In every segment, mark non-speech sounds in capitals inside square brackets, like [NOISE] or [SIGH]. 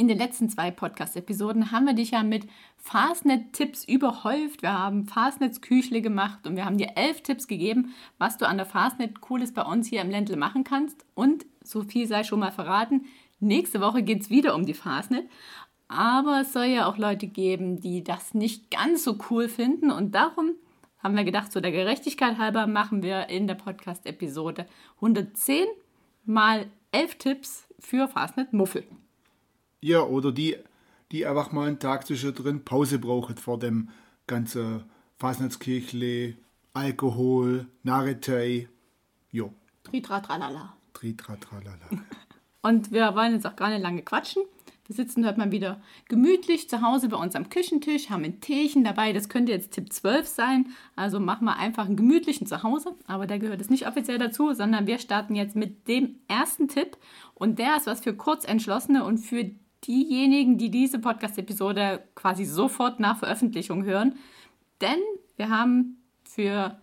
In den letzten zwei Podcast-Episoden haben wir dich ja mit Fastnet-Tipps überhäuft. Wir haben Fastnets-Küchle gemacht und wir haben dir elf Tipps gegeben, was du an der Fastnet Cooles bei uns hier im Ländle machen kannst. Und so viel sei schon mal verraten, nächste Woche geht es wieder um die Fastnet. Aber es soll ja auch Leute geben, die das nicht ganz so cool finden. Und darum haben wir gedacht, so der Gerechtigkeit halber machen wir in der Podcast-Episode 110 mal 11 Tipps für Fastnet Muffel. Ja, oder die, die einfach mal einen Tag zwischendrin Pause brauchen vor dem ganzen Fasnachtskirchle, Alkohol, Narretei. Jo. Tritra tralala. Tritra tralala. [LAUGHS] Und wir wollen jetzt auch gar nicht lange quatschen. Wir sitzen heute mal wieder gemütlich zu Hause bei uns am Küchentisch, haben ein Teechen dabei. Das könnte jetzt Tipp 12 sein. Also machen wir einfach einen gemütlichen Zuhause. Aber der gehört jetzt nicht offiziell dazu, sondern wir starten jetzt mit dem ersten Tipp. Und der ist was für Kurzentschlossene und für diejenigen, die diese Podcast-Episode quasi sofort nach Veröffentlichung hören. Denn wir haben für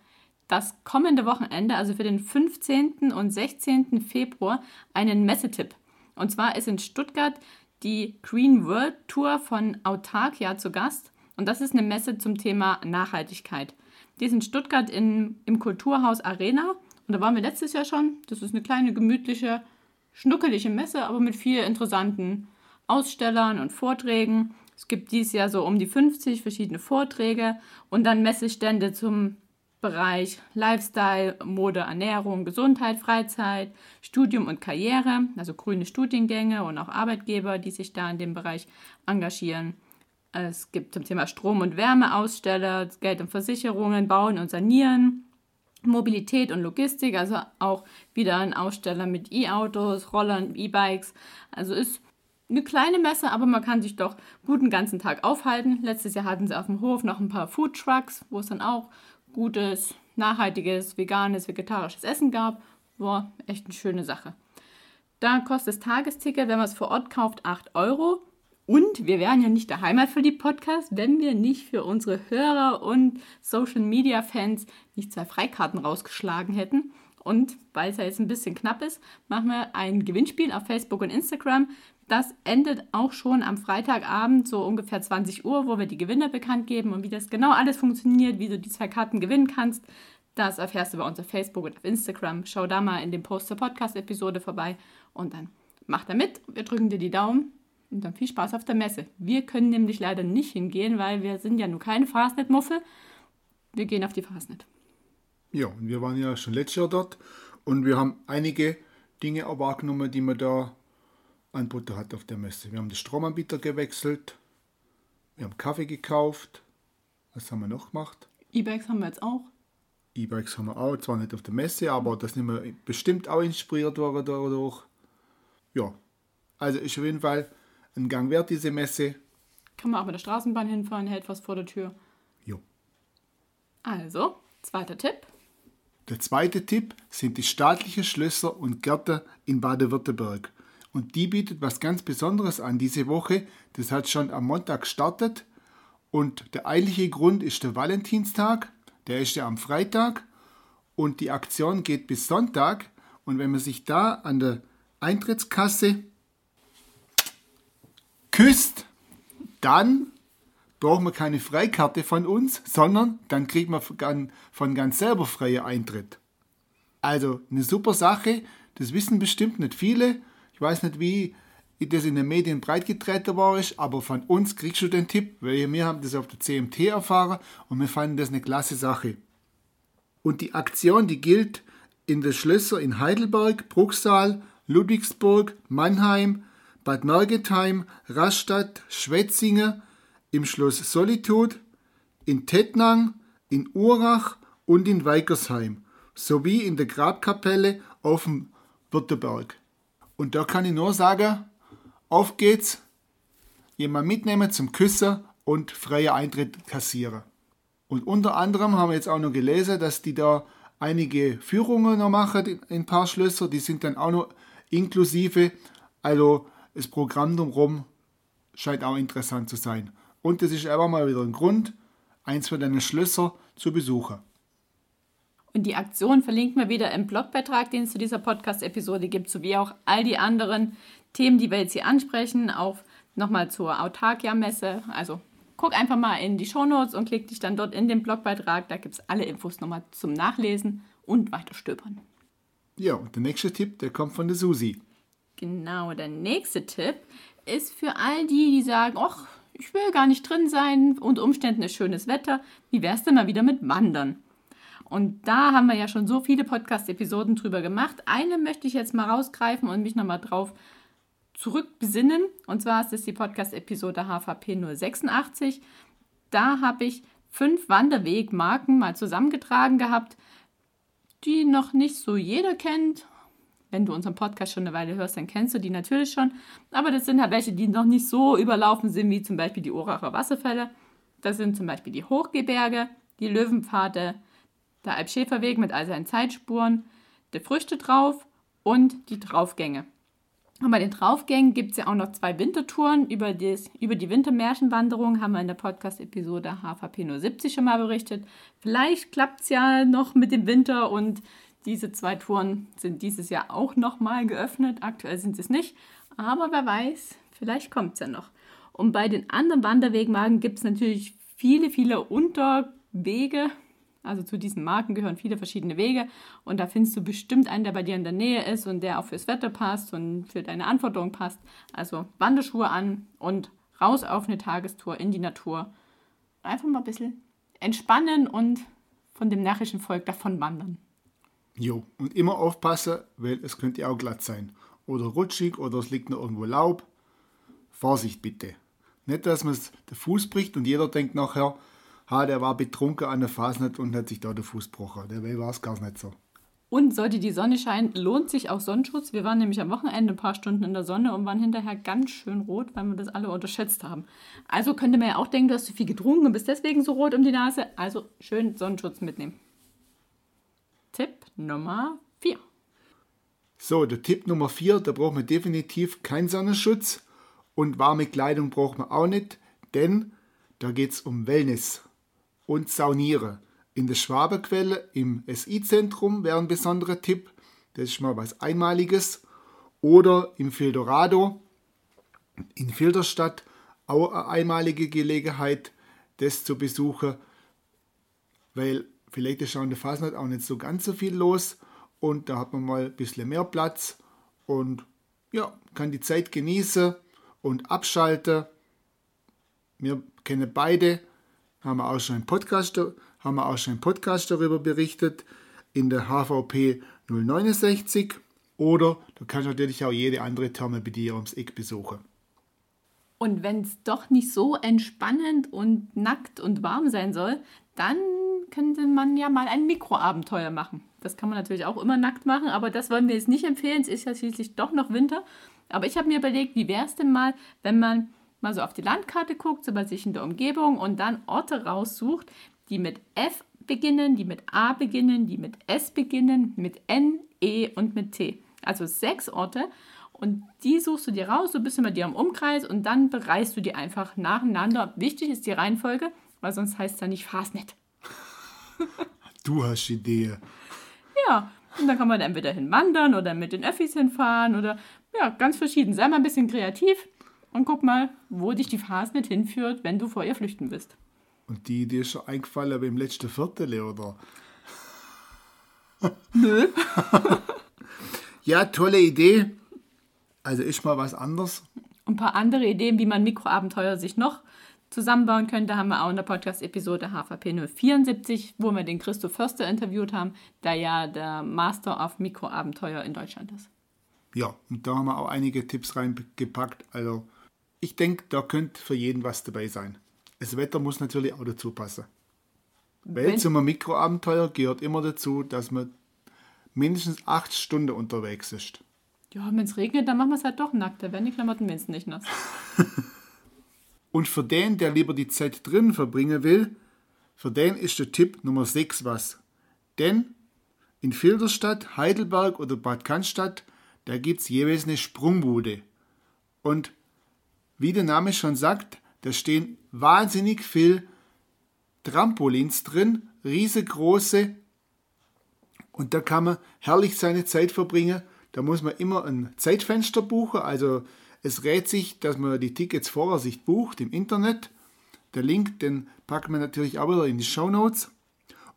das kommende Wochenende, also für den 15. und 16. Februar, einen Messetipp. Und zwar ist in Stuttgart die Green World Tour von Autarkia zu Gast. Und das ist eine Messe zum Thema Nachhaltigkeit. Die ist in Stuttgart in, im Kulturhaus Arena. Und da waren wir letztes Jahr schon. Das ist eine kleine, gemütliche, schnuckelige Messe, aber mit vielen interessanten Ausstellern und Vorträgen. Es gibt dieses Jahr so um die 50 verschiedene Vorträge und dann Messestände zum Bereich Lifestyle, Mode, Ernährung, Gesundheit, Freizeit, Studium und Karriere, also grüne Studiengänge und auch Arbeitgeber, die sich da in dem Bereich engagieren. Es gibt zum Thema Strom- und Wärme Aussteller, Geld und Versicherungen, Bauen und Sanieren, Mobilität und Logistik, also auch wieder ein Aussteller mit E-Autos, Rollern, E-Bikes. Also ist eine kleine Messe, aber man kann sich doch gut den ganzen Tag aufhalten. Letztes Jahr hatten sie auf dem Hof noch ein paar Food Trucks, wo es dann auch gutes, nachhaltiges, veganes, vegetarisches Essen gab. War echt eine schöne Sache. Da kostet das Tagesticket, wenn man es vor Ort kauft, 8 Euro. Und wir wären ja nicht der Heimatverliebt-Podcast, wenn wir nicht für unsere Hörer und Social-Media-Fans nicht zwei Freikarten rausgeschlagen hätten. Und weil es ja jetzt ein bisschen knapp ist, machen wir ein Gewinnspiel auf Facebook und Instagram. Das endet auch schon am Freitagabend, so ungefähr 20 Uhr, wo wir die Gewinner bekannt geben und wie das genau alles funktioniert, wie du die zwei Karten gewinnen kannst. Das erfährst du bei uns auf Facebook und auf Instagram. Schau da mal in dem Post zur Podcast-Episode vorbei und dann mach da mit. Wir drücken dir die Daumen und dann viel Spaß auf der Messe. Wir können nämlich leider nicht hingehen, weil wir sind ja nur keine Fastnet-Muffel. Wir gehen auf die Fastnet. Ja, und wir waren ja schon letztes Jahr dort und wir haben einige Dinge wahrgenommen, die man da Anbieter hat auf der Messe. Wir haben den Stromanbieter gewechselt, wir haben Kaffee gekauft. Was haben wir noch gemacht? E-Bikes haben wir jetzt auch. E-Bikes haben wir auch, zwar nicht auf der Messe, aber das sind wir bestimmt auch inspiriert worden dadurch. Ja, also ist auf jeden Fall ein Gang wert, diese Messe. Kann man auch mit der Straßenbahn hinfahren, hält was vor der Tür. Jo. Also, zweiter Tipp. Der zweite Tipp sind die staatlichen Schlösser und Gärten in Baden-Württemberg. Und die bietet was ganz Besonderes an diese Woche. Das hat schon am Montag gestartet. Und der eigentliche Grund ist der Valentinstag. Der ist ja am Freitag. Und die Aktion geht bis Sonntag. Und wenn man sich da an der Eintrittskasse küsst, dann braucht man keine Freikarte von uns, sondern dann kriegt man von ganz selber freien Eintritt. Also eine super Sache, das wissen bestimmt nicht viele ich weiß nicht, wie das in den Medien breitgetreten war, aber von uns kriegst du den Tipp, weil wir haben das auf der CMT erfahren und wir fanden das eine klasse Sache. Und die Aktion, die gilt in den Schlössern in Heidelberg, Bruchsal, Ludwigsburg, Mannheim, Bad Mergentheim, Rastatt, Schwetzingen, im Schloss Solitude, in Tettnang, in Urach und in Weikersheim, sowie in der Grabkapelle auf dem Württemberg. Und da kann ich nur sagen, auf geht's, jemand mitnehmen zum Küssen und freier Eintritt kassieren. Und unter anderem haben wir jetzt auch noch gelesen, dass die da einige Führungen noch machen in ein paar Schlösser, die sind dann auch noch inklusive. Also das Programm drumherum scheint auch interessant zu sein. Und das ist einfach mal wieder ein Grund, eins von deinen Schlösser zu besuchen. Und die Aktion verlinken wir wieder im Blogbeitrag, den es zu dieser Podcast-Episode gibt, sowie auch all die anderen Themen, die wir jetzt hier ansprechen, auch nochmal zur Autarkia-Messe. Also guck einfach mal in die Shownotes und klick dich dann dort in den Blogbeitrag. Da gibt es alle Infos nochmal zum Nachlesen und weiter stöbern. Ja, und der nächste Tipp, der kommt von der Susi. Genau, der nächste Tipp ist für all die, die sagen, ach, ich will gar nicht drin sein, unter Umständen ist schönes Wetter. Wie wär's denn mal wieder mit Wandern? Und da haben wir ja schon so viele Podcast-Episoden drüber gemacht. Eine möchte ich jetzt mal rausgreifen und mich nochmal drauf zurückbesinnen. Und zwar ist es die Podcast-Episode HVP 086. Da habe ich fünf Wanderwegmarken mal zusammengetragen gehabt, die noch nicht so jeder kennt. Wenn du unseren Podcast schon eine Weile hörst, dann kennst du die natürlich schon. Aber das sind halt welche, die noch nicht so überlaufen sind, wie zum Beispiel die Oracher Wasserfälle. Das sind zum Beispiel die Hochgebirge, die Löwenpfade, der Alpschäferweg mit all seinen Zeitspuren, der Früchte drauf und die Draufgänge. Und bei den Draufgängen gibt es ja auch noch zwei Wintertouren. Über, das, über die Wintermärchenwanderung haben wir in der Podcast-Episode HVP 070 schon mal berichtet. Vielleicht klappt es ja noch mit dem Winter und diese zwei Touren sind dieses Jahr auch nochmal geöffnet. Aktuell sind es nicht, aber wer weiß, vielleicht kommt es ja noch. Und bei den anderen Wanderwegmagen gibt es natürlich viele, viele Unterwege, also zu diesen Marken gehören viele verschiedene Wege und da findest du bestimmt einen, der bei dir in der Nähe ist und der auch fürs Wetter passt und für deine Anforderungen passt. Also Wanderschuhe an und raus auf eine Tagestour in die Natur. Einfach mal ein bisschen entspannen und von dem närrischen Volk davon wandern. Jo, und immer aufpassen, weil es könnte ja auch glatt sein. Oder rutschig oder es liegt noch irgendwo Laub. Vorsicht bitte. Nicht, dass man den Fuß bricht und jeder denkt nachher, ha, der war betrunken an der Fasnet und hat sich da den Fuß gebrochen. Der war es gar nicht so. Und sollte die Sonne scheinen, lohnt sich auch Sonnenschutz. Wir waren nämlich am Wochenende ein paar Stunden in der Sonne und waren hinterher ganz schön rot, weil wir das alle unterschätzt haben. Also könnte man ja auch denken, du hast zu viel getrunken und bist deswegen so rot um die Nase. Also schön Sonnenschutz mitnehmen. Tipp Nummer 4. So, der Tipp Nummer 4, da braucht man definitiv keinen Sonnenschutz und warme Kleidung braucht man auch nicht, denn da geht es um Wellness und Saunieren. In der Schwaberquelle im SI-Zentrum wäre ein besonderer Tipp. Das ist mal was Einmaliges. Oder im Fildorado in Filderstadt auch eine einmalige Gelegenheit, das zu besuchen, weil vielleicht ist in der Fasnacht auch nicht so ganz so viel los und da hat man mal ein bisschen mehr Platz und ja, kann die Zeit genießen und abschalten. Wir kennen beide haben wir auch schon einen Podcast, haben wir auch schon einen Podcast darüber berichtet in der HVP 069 oder du kannst natürlich auch jede andere Therme bei dir ums Eck besuchen. Und wenn es doch nicht so entspannend und nackt und warm sein soll, dann könnte man ja mal ein Mikroabenteuer machen. Das kann man natürlich auch immer nackt machen, aber das wollen wir jetzt nicht empfehlen. Es ist ja schließlich doch noch Winter. Aber ich habe mir überlegt, wie wäre es denn mal, wenn man mal so auf die Landkarte guckt, so bei sich in der Umgebung und dann Orte raussucht, die mit F beginnen, die mit A beginnen, die mit S beginnen, mit N, E und mit T. Also sechs Orte und die suchst du dir raus, so bist du mit dir im Umkreis und dann bereist du die einfach nacheinander. Wichtig ist die Reihenfolge, weil sonst heißt es ja nicht Fastnet. Du hast Idee. Ja, und dann kann man entweder hinwandern oder mit den Öffis hinfahren oder ja, ganz verschieden. Sei mal ein bisschen kreativ und guck mal, wo dich die Fasnet hinführt, wenn du vor ihr flüchten willst. Und die Idee ist schon eingefallen beim letzten Viertel, oder? Nö. [LAUGHS] ja, tolle Idee. Also ist mal was anderes. Ein paar andere Ideen, wie man Mikroabenteuer sich noch zusammenbauen könnte, haben wir auch in der Podcast-Episode HVP 074, wo wir den Christoph Förster interviewt haben, der ja der Master of Mikroabenteuer in Deutschland ist. Ja, und da haben wir auch einige Tipps reingepackt. Also ich denke, da könnte für jeden was dabei sein. Das Wetter muss natürlich auch dazu passen. Weil Wenn zum Mikroabenteuer gehört immer dazu, dass man mindestens acht Stunden unterwegs ist. Ja, wenn es regnet, dann machen wir es halt doch nackt. Da werden die Klamotten wenigstens nicht nass. [LAUGHS] Und für den, der lieber die Zeit drin verbringen will, für den ist der Tipp Nummer 6 was. Denn in Filderstadt, Heidelberg oder Bad Cannstatt, da gibt es jeweils eine Sprungbude. Und wie der Name schon sagt, da stehen wahnsinnig viel Trampolins drin, riesengroße. Und da kann man herrlich seine Zeit verbringen. Da muss man immer ein Zeitfenster buchen. Also es rät sich, dass man die Tickets vorher sich bucht im Internet. Der Link, den packt man natürlich auch wieder in die Show Notes.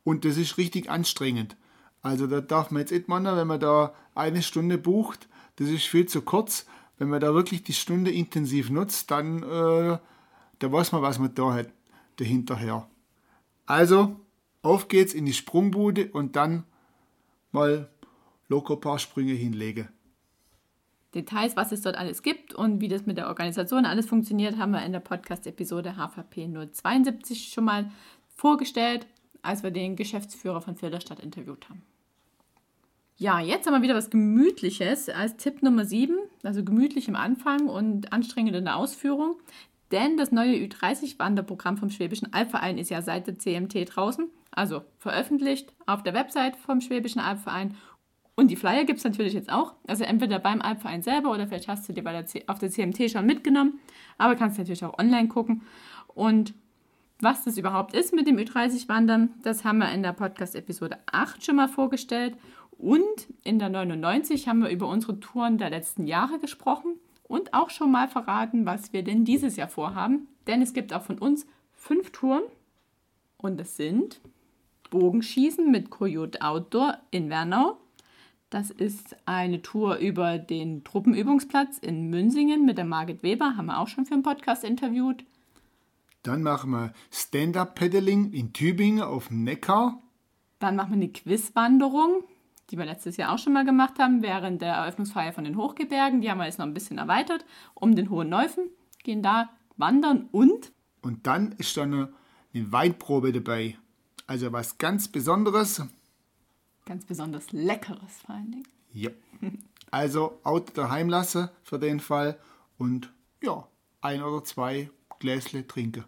Und das ist richtig anstrengend. Also da darf man jetzt nicht machen, wenn man da eine Stunde bucht. Das ist viel zu kurz. Wenn man da wirklich die Stunde intensiv nutzt, dann äh, da weiß man, was man da hat dahinterher. Also, auf geht's in die Sprungbude und dann mal locker ein paar Sprünge hinlegen. Details, was es dort alles gibt und wie das mit der Organisation alles funktioniert, haben wir in der Podcast-Episode HVP 072 schon mal vorgestellt, als wir den Geschäftsführer von Filderstadt interviewt haben. Ja, jetzt haben wir wieder was Gemütliches als Tipp Nummer 7, also gemütlich im Anfang und anstrengend in der Ausführung. Denn das neue Ü30-Wanderprogramm vom Schwäbischen Albverein ist ja seit der CMT draußen, also veröffentlicht auf der Website vom Schwäbischen Albverein. Und die Flyer gibt es natürlich jetzt auch. Also entweder beim Albverein selber oder vielleicht hast du die bei der C auf der CMT schon mitgenommen. Aber kannst natürlich auch online gucken. Und was das überhaupt ist mit dem Ü30-Wandern, das haben wir in der Podcast-Episode 8 schon mal vorgestellt. Und in der 99 haben wir über unsere Touren der letzten Jahre gesprochen und auch schon mal verraten, was wir denn dieses Jahr vorhaben. Denn es gibt auch von uns fünf Touren und es sind Bogenschießen mit Coyote Outdoor in Wernau. Das ist eine Tour über den Truppenübungsplatz in Münsingen mit der Margit Weber, haben wir auch schon für einen Podcast interviewt. Dann machen wir Stand-Up-Paddling in Tübingen auf dem Neckar. Dann machen wir eine Quizwanderung die wir letztes Jahr auch schon mal gemacht haben, während der Eröffnungsfeier von den Hochgebirgen. Die haben wir jetzt noch ein bisschen erweitert um den Hohen Neufen, gehen da wandern und. Und dann ist da eine, eine Weinprobe dabei. Also was ganz Besonderes. Ganz besonders Leckeres vor allen Dingen. Ja. Also Auto daheim lassen für den Fall und ja, ein oder zwei Gläsle trinken.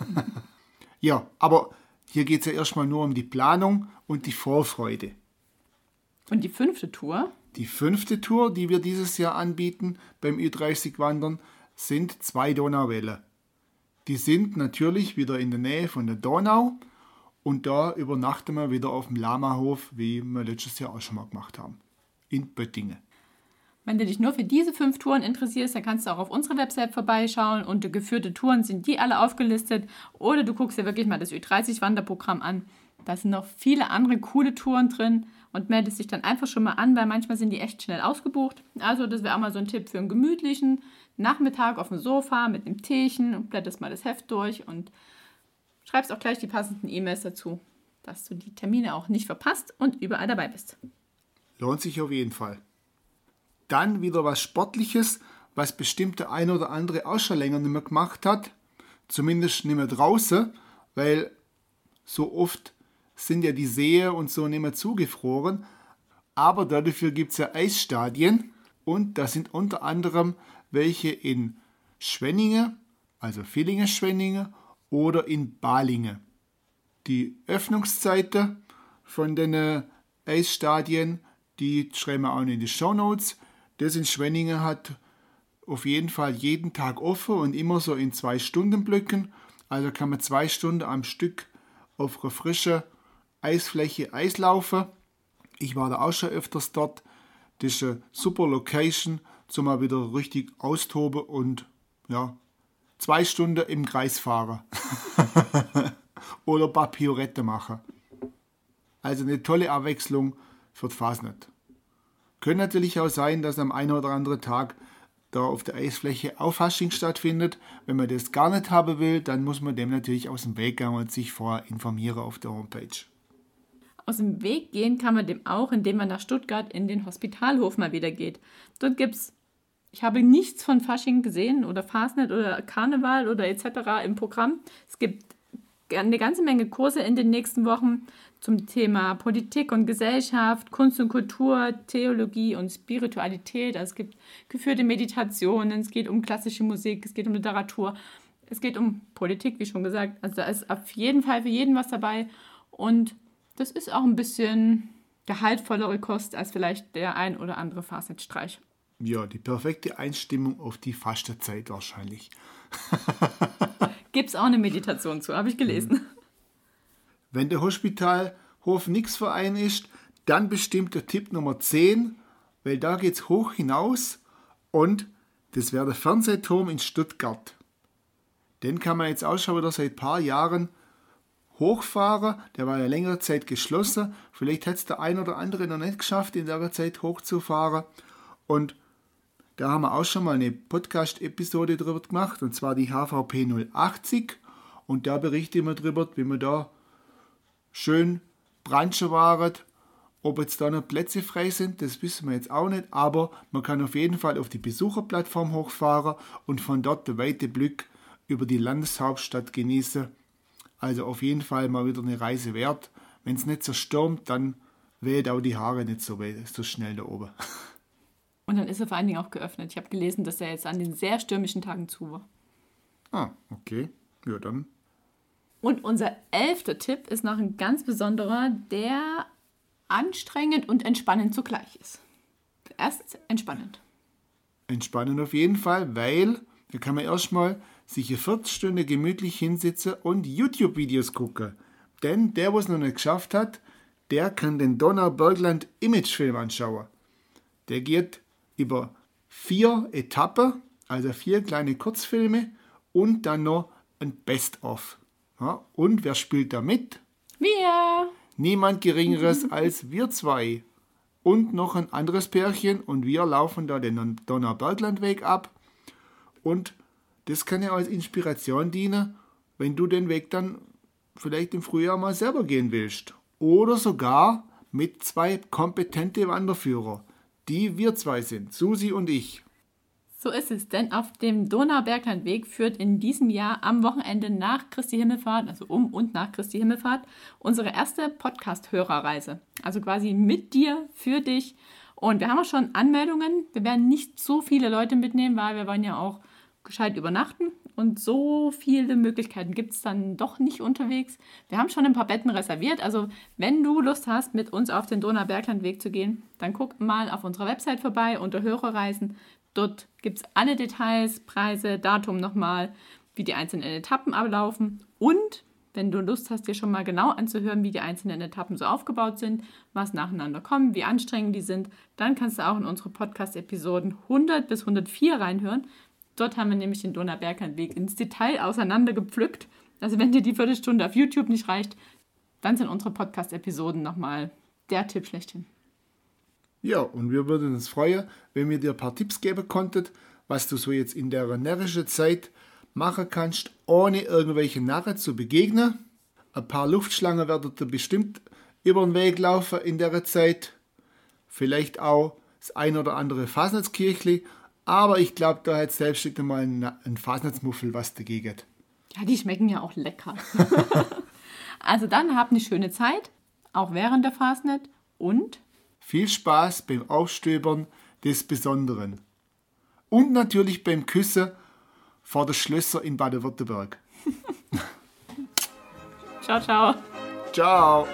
[LAUGHS] ja, aber hier geht es ja erstmal nur um die Planung und die Vorfreude. Und die fünfte Tour? Die fünfte Tour, die wir dieses Jahr anbieten beim Ü30 Wandern, sind zwei Donauwelle. Die sind natürlich wieder in der Nähe von der Donau und da übernachten wir wieder auf dem Lamahof, wie wir letztes Jahr auch schon mal gemacht haben, in Böttingen. Wenn du dich nur für diese fünf Touren interessierst, dann kannst du auch auf unserer Website vorbeischauen. Unter geführte Touren sind die alle aufgelistet. Oder du guckst dir wirklich mal das Ü30-Wanderprogramm an. Da sind noch viele andere coole Touren drin und meldest dich dann einfach schon mal an, weil manchmal sind die echt schnell ausgebucht. Also das wäre auch mal so ein Tipp für einen gemütlichen Nachmittag auf dem Sofa mit einem Teechen und blätterst mal das Heft durch und schreibst auch gleich die passenden E-Mails dazu, dass du die Termine auch nicht verpasst und überall dabei bist. Lohnt sich auf jeden Fall. Dann wieder was Sportliches, was bestimmt der ein oder andere auch schon länger nicht mehr gemacht hat. Zumindest nicht mehr draußen, weil so oft sind ja die Seen und so nicht mehr zugefroren. Aber dafür gibt es ja Eisstadien und da sind unter anderem welche in Schwenningen, also Villingen-Schwenningen oder in Balingen. Die Öffnungszeiten von den Eisstadien, die schreiben wir auch in die Show Notes. Das in Schwenningen hat auf jeden Fall jeden Tag offen und immer so in zwei Stunden Blöcken. Also kann man zwei Stunden am Stück auf einer frischen Eisfläche Eislaufen. Ich war da auch schon öfters dort. Das ist eine super Location, zum mal wieder richtig austoben und ja, zwei Stunden im Kreis fahren. [LAUGHS] Oder ein paar Piorette machen. Also eine tolle Abwechslung für die Fasnet. Könnte natürlich auch sein, dass am einen oder anderen Tag da auf der Eisfläche Auffasching stattfindet. Wenn man das gar nicht haben will, dann muss man dem natürlich aus dem Weg gehen und sich vorher informieren auf der Homepage. Aus dem Weg gehen kann man dem auch, indem man nach Stuttgart in den Hospitalhof mal wieder geht. Dort gibt es, ich habe nichts von Fasching gesehen oder Fasnet oder Karneval oder etc. im Programm. Es gibt eine ganze Menge Kurse in den nächsten Wochen zum Thema Politik und Gesellschaft, Kunst und Kultur, Theologie und Spiritualität. Also es gibt geführte Meditationen, es geht um klassische Musik, es geht um Literatur. Es geht um Politik, wie schon gesagt. Also da ist auf jeden Fall für jeden was dabei. Und das ist auch ein bisschen gehaltvollere Kost als vielleicht der ein oder andere Fastnetzstreich. Ja, die perfekte Einstimmung auf die Fastenzeit wahrscheinlich. [LAUGHS] Gibt es auch eine Meditation zu, habe ich gelesen. Wenn der Hospitalhof nix Verein ist, dann bestimmt der Tipp Nummer 10, weil da geht es hoch hinaus und das wäre der Fernsehturm in Stuttgart. Den kann man jetzt auch schon wieder seit ein paar Jahren hochfahren. Der war ja längere Zeit geschlossen. Vielleicht hat es der ein oder andere noch nicht geschafft, in der Zeit hochzufahren. Und da haben wir auch schon mal eine Podcast-Episode drüber gemacht, und zwar die HVP 080. Und da berichten wir drüber, wie wir da schön Branche waren. Ob jetzt da noch Plätze frei sind, das wissen wir jetzt auch nicht, aber man kann auf jeden Fall auf die Besucherplattform hochfahren und von dort den weiten Blick über die Landeshauptstadt genießen. Also auf jeden Fall mal wieder eine Reise wert. Wenn es nicht so stürmt, dann weht auch die Haare nicht so, so schnell da oben. [LAUGHS] Und dann ist er vor allen Dingen auch geöffnet. Ich habe gelesen, dass er jetzt an den sehr stürmischen Tagen zu war. Ah, okay. Ja, dann. Und unser elfter Tipp ist noch ein ganz besonderer, der anstrengend und entspannend zugleich ist. Erst entspannend. Entspannend auf jeden Fall, weil da kann man erstmal sich eine Viertelstunde gemütlich hinsitzen und YouTube-Videos gucken. Denn der, was noch nicht geschafft hat, der kann den Donaubergland Imagefilm anschauen. Der geht über vier Etappen, also vier kleine Kurzfilme und dann noch ein Best-of. Ja, und wer spielt da mit? Wir! Niemand Geringeres [LAUGHS] als wir zwei. Und noch ein anderes Pärchen und wir laufen da den Donauberglandweg ab. Und das kann ja als Inspiration dienen, wenn du den Weg dann vielleicht im Frühjahr mal selber gehen willst. Oder sogar mit zwei kompetente Wanderführer, die wir zwei sind, Susi und ich. So ist es, denn auf dem Donauberglandweg führt in diesem Jahr am Wochenende nach Christi Himmelfahrt, also um und nach Christi Himmelfahrt, unsere erste Podcast-Hörerreise. Also quasi mit dir, für dich. Und wir haben auch schon Anmeldungen. Wir werden nicht so viele Leute mitnehmen, weil wir wollen ja auch gescheit übernachten. Und so viele Möglichkeiten gibt es dann doch nicht unterwegs. Wir haben schon ein paar Betten reserviert. Also wenn du Lust hast, mit uns auf den Donauberglandweg zu gehen, dann guck mal auf unserer Website vorbei unter Hörerreisen. Dort gibt es alle Details, Preise, Datum nochmal, wie die einzelnen Etappen ablaufen und wenn du Lust hast, dir schon mal genau anzuhören, wie die einzelnen Etappen so aufgebaut sind, was nacheinander kommen, wie anstrengend die sind, dann kannst du auch in unsere Podcast-Episoden 100 bis 104 reinhören. Dort haben wir nämlich den Donauberglandweg ins Detail auseinandergepflückt. Also wenn dir die Viertelstunde auf YouTube nicht reicht, dann sind unsere Podcast-Episoden nochmal der Tipp schlechthin. Ja, und wir würden uns freuen, wenn wir dir ein paar Tipps geben konnten, was du so jetzt in der närrischen Zeit machen kannst, ohne irgendwelche Narren zu begegnen. Ein paar Luftschlangen werden dir bestimmt über den Weg laufen in der Zeit. Vielleicht auch das ein oder andere Fasnetzkirchli. Aber ich glaube, da hat selbst nicht einmal ein Fasnetzmuffel was dagegen. Ja, die schmecken ja auch lecker. [LAUGHS] also dann habt eine schöne Zeit, auch während der Fastnet und viel Spaß beim Aufstöbern des Besonderen. Und natürlich beim Küssen vor der Schlösser in Baden-Württemberg. [LAUGHS] ciao, ciao. Ciao.